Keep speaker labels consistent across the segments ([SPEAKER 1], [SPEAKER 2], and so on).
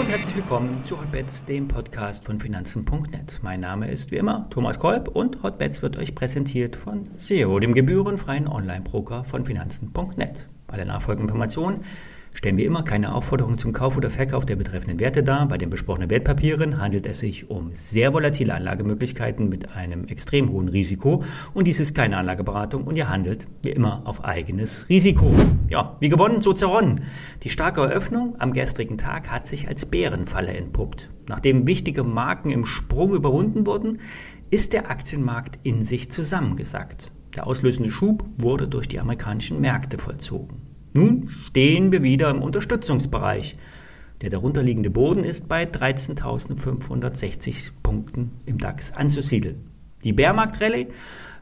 [SPEAKER 1] und herzlich willkommen zu Hotbets, dem Podcast von Finanzen.net. Mein Name ist wie immer Thomas Kolb und Hotbets wird euch präsentiert von SEO, dem gebührenfreien Online-Broker von Finanzen.net. Alle nachfolgenden Informationen stellen wir immer keine Aufforderung zum Kauf oder Verkauf der betreffenden Werte dar. Bei den besprochenen Wertpapieren handelt es sich um sehr volatile Anlagemöglichkeiten mit einem extrem hohen Risiko und dies ist keine Anlageberatung und ihr handelt wie immer auf eigenes Risiko. Ja, wie gewonnen, so zerronnen. Die starke Eröffnung am gestrigen Tag hat sich als Bärenfalle entpuppt. Nachdem wichtige Marken im Sprung überwunden wurden, ist der Aktienmarkt in sich zusammengesackt. Der auslösende Schub wurde durch die amerikanischen Märkte vollzogen. Nun stehen wir wieder im Unterstützungsbereich. Der darunterliegende Boden ist bei 13.560 Punkten im DAX anzusiedeln. Die Bärmarktrallye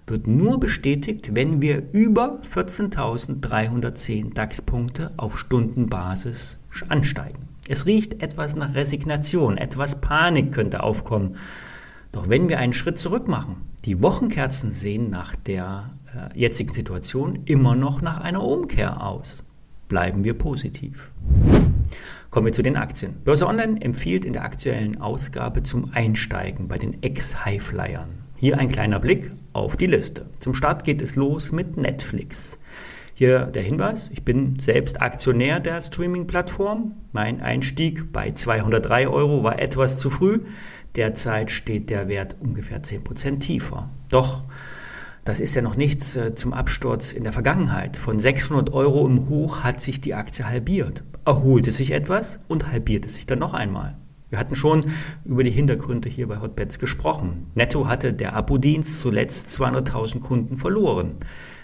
[SPEAKER 1] wird nur bestätigt, wenn wir über 14.310 DAX-Punkte auf Stundenbasis ansteigen. Es riecht etwas nach Resignation, etwas Panik könnte aufkommen. Doch wenn wir einen Schritt zurück machen, die Wochenkerzen sehen nach der jetzigen Situation immer noch nach einer Umkehr aus. Bleiben wir positiv. Kommen wir zu den Aktien. Börse Online empfiehlt in der aktuellen Ausgabe zum Einsteigen bei den Ex-Highflyern. Hier ein kleiner Blick auf die Liste. Zum Start geht es los mit Netflix. Hier der Hinweis, ich bin selbst Aktionär der Streaming-Plattform. Mein Einstieg bei 203 Euro war etwas zu früh. Derzeit steht der Wert ungefähr 10% tiefer. Doch das ist ja noch nichts äh, zum Absturz in der Vergangenheit. Von 600 Euro im Hoch hat sich die Aktie halbiert, erholte sich etwas und halbierte sich dann noch einmal. Wir hatten schon über die Hintergründe hier bei Hotbets gesprochen. Netto hatte der Abo-Dienst zuletzt 200.000 Kunden verloren.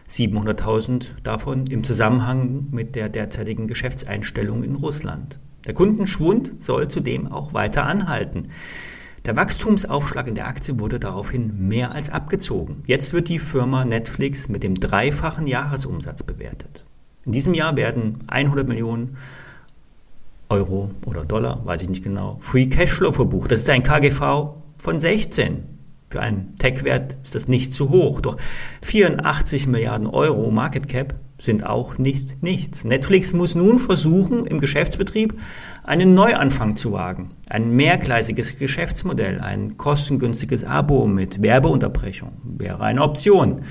[SPEAKER 1] 700.000 davon im Zusammenhang mit der derzeitigen Geschäftseinstellung in Russland. Der Kundenschwund soll zudem auch weiter anhalten. Der Wachstumsaufschlag in der Aktie wurde daraufhin mehr als abgezogen. Jetzt wird die Firma Netflix mit dem dreifachen Jahresumsatz bewertet. In diesem Jahr werden 100 Millionen Euro oder Dollar, weiß ich nicht genau, Free Cashflow verbucht. Das ist ein KGV von 16. Für einen Tech-Wert ist das nicht zu hoch. Doch 84 Milliarden Euro Market Cap sind auch nicht nichts. Netflix muss nun versuchen, im Geschäftsbetrieb einen Neuanfang zu wagen. Ein mehrgleisiges Geschäftsmodell, ein kostengünstiges Abo mit Werbeunterbrechung wäre eine Option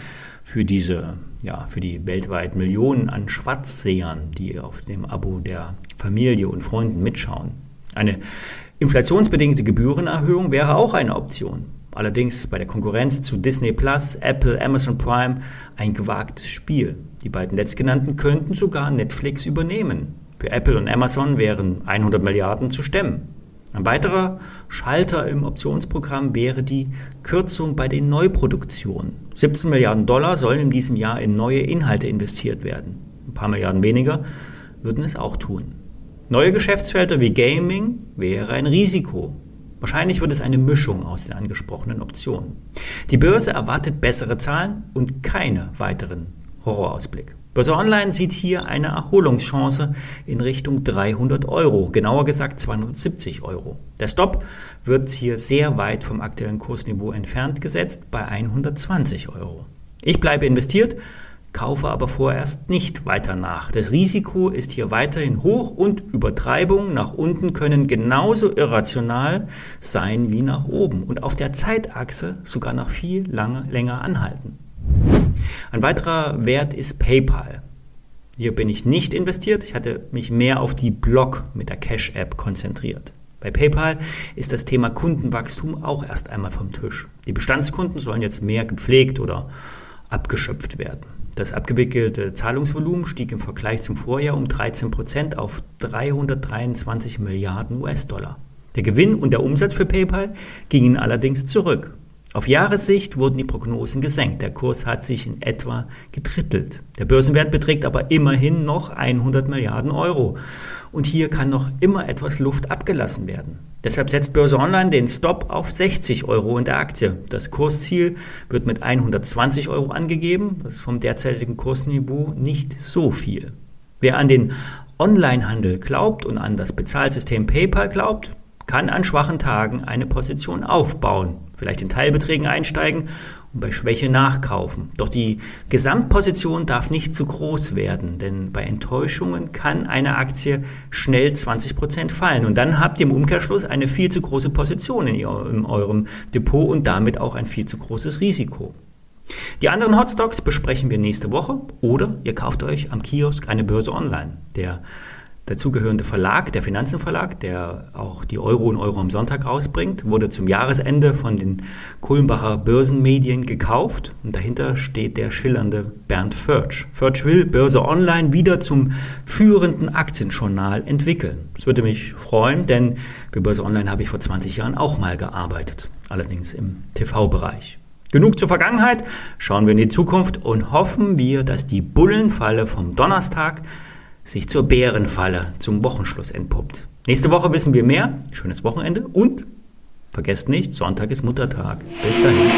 [SPEAKER 1] für diese, ja, für die weltweit Millionen an Schwarzsehern, die auf dem Abo der Familie und Freunden mitschauen. Eine inflationsbedingte Gebührenerhöhung wäre auch eine Option. Allerdings bei der Konkurrenz zu Disney Plus, Apple, Amazon Prime ein gewagtes Spiel. Die beiden letztgenannten könnten sogar Netflix übernehmen. Für Apple und Amazon wären 100 Milliarden zu stemmen. Ein weiterer Schalter im Optionsprogramm wäre die Kürzung bei den Neuproduktionen. 17 Milliarden Dollar sollen in diesem Jahr in neue Inhalte investiert werden. Ein paar Milliarden weniger würden es auch tun. Neue Geschäftsfelder wie Gaming wäre ein Risiko. Wahrscheinlich wird es eine Mischung aus den angesprochenen Optionen. Die Börse erwartet bessere Zahlen und keine weiteren Horrorausblick. Börse Online sieht hier eine Erholungschance in Richtung 300 Euro, genauer gesagt 270 Euro. Der Stop wird hier sehr weit vom aktuellen Kursniveau entfernt gesetzt bei 120 Euro. Ich bleibe investiert kaufe aber vorerst nicht weiter nach. Das Risiko ist hier weiterhin hoch und Übertreibungen nach unten können genauso irrational sein wie nach oben und auf der Zeitachse sogar noch viel lange, länger anhalten. Ein weiterer Wert ist PayPal. Hier bin ich nicht investiert, ich hatte mich mehr auf die Block mit der Cash-App konzentriert. Bei PayPal ist das Thema Kundenwachstum auch erst einmal vom Tisch. Die Bestandskunden sollen jetzt mehr gepflegt oder abgeschöpft werden. Das abgewickelte Zahlungsvolumen stieg im Vergleich zum Vorjahr um 13 Prozent auf 323 Milliarden US-Dollar. Der Gewinn und der Umsatz für PayPal gingen allerdings zurück. Auf Jahressicht wurden die Prognosen gesenkt. Der Kurs hat sich in etwa getrittelt. Der Börsenwert beträgt aber immerhin noch 100 Milliarden Euro. Und hier kann noch immer etwas Luft abgelassen werden. Deshalb setzt Börse Online den Stop auf 60 Euro in der Aktie. Das Kursziel wird mit 120 Euro angegeben. Das ist vom derzeitigen Kursniveau nicht so viel. Wer an den Onlinehandel glaubt und an das Bezahlsystem PayPal glaubt, kann an schwachen Tagen eine Position aufbauen, vielleicht in Teilbeträgen einsteigen und bei Schwäche nachkaufen. Doch die Gesamtposition darf nicht zu groß werden, denn bei Enttäuschungen kann eine Aktie schnell 20 Prozent fallen und dann habt ihr im Umkehrschluss eine viel zu große Position in, in eurem Depot und damit auch ein viel zu großes Risiko. Die anderen Hotstocks besprechen wir nächste Woche oder ihr kauft euch am Kiosk eine Börse online. Der dazugehörende Verlag, der Finanzenverlag, der auch die Euro und Euro am Sonntag rausbringt, wurde zum Jahresende von den Kulmbacher Börsenmedien gekauft und dahinter steht der schillernde Bernd Förtsch. Förtsch will Börse Online wieder zum führenden Aktienjournal entwickeln. Das würde mich freuen, denn für Börse Online habe ich vor 20 Jahren auch mal gearbeitet, allerdings im TV-Bereich. Genug zur Vergangenheit, schauen wir in die Zukunft und hoffen wir, dass die Bullenfalle vom Donnerstag sich zur Bärenfalle zum Wochenschluss entpuppt. Nächste Woche wissen wir mehr. Schönes Wochenende und vergesst nicht, Sonntag ist Muttertag. Bis dahin.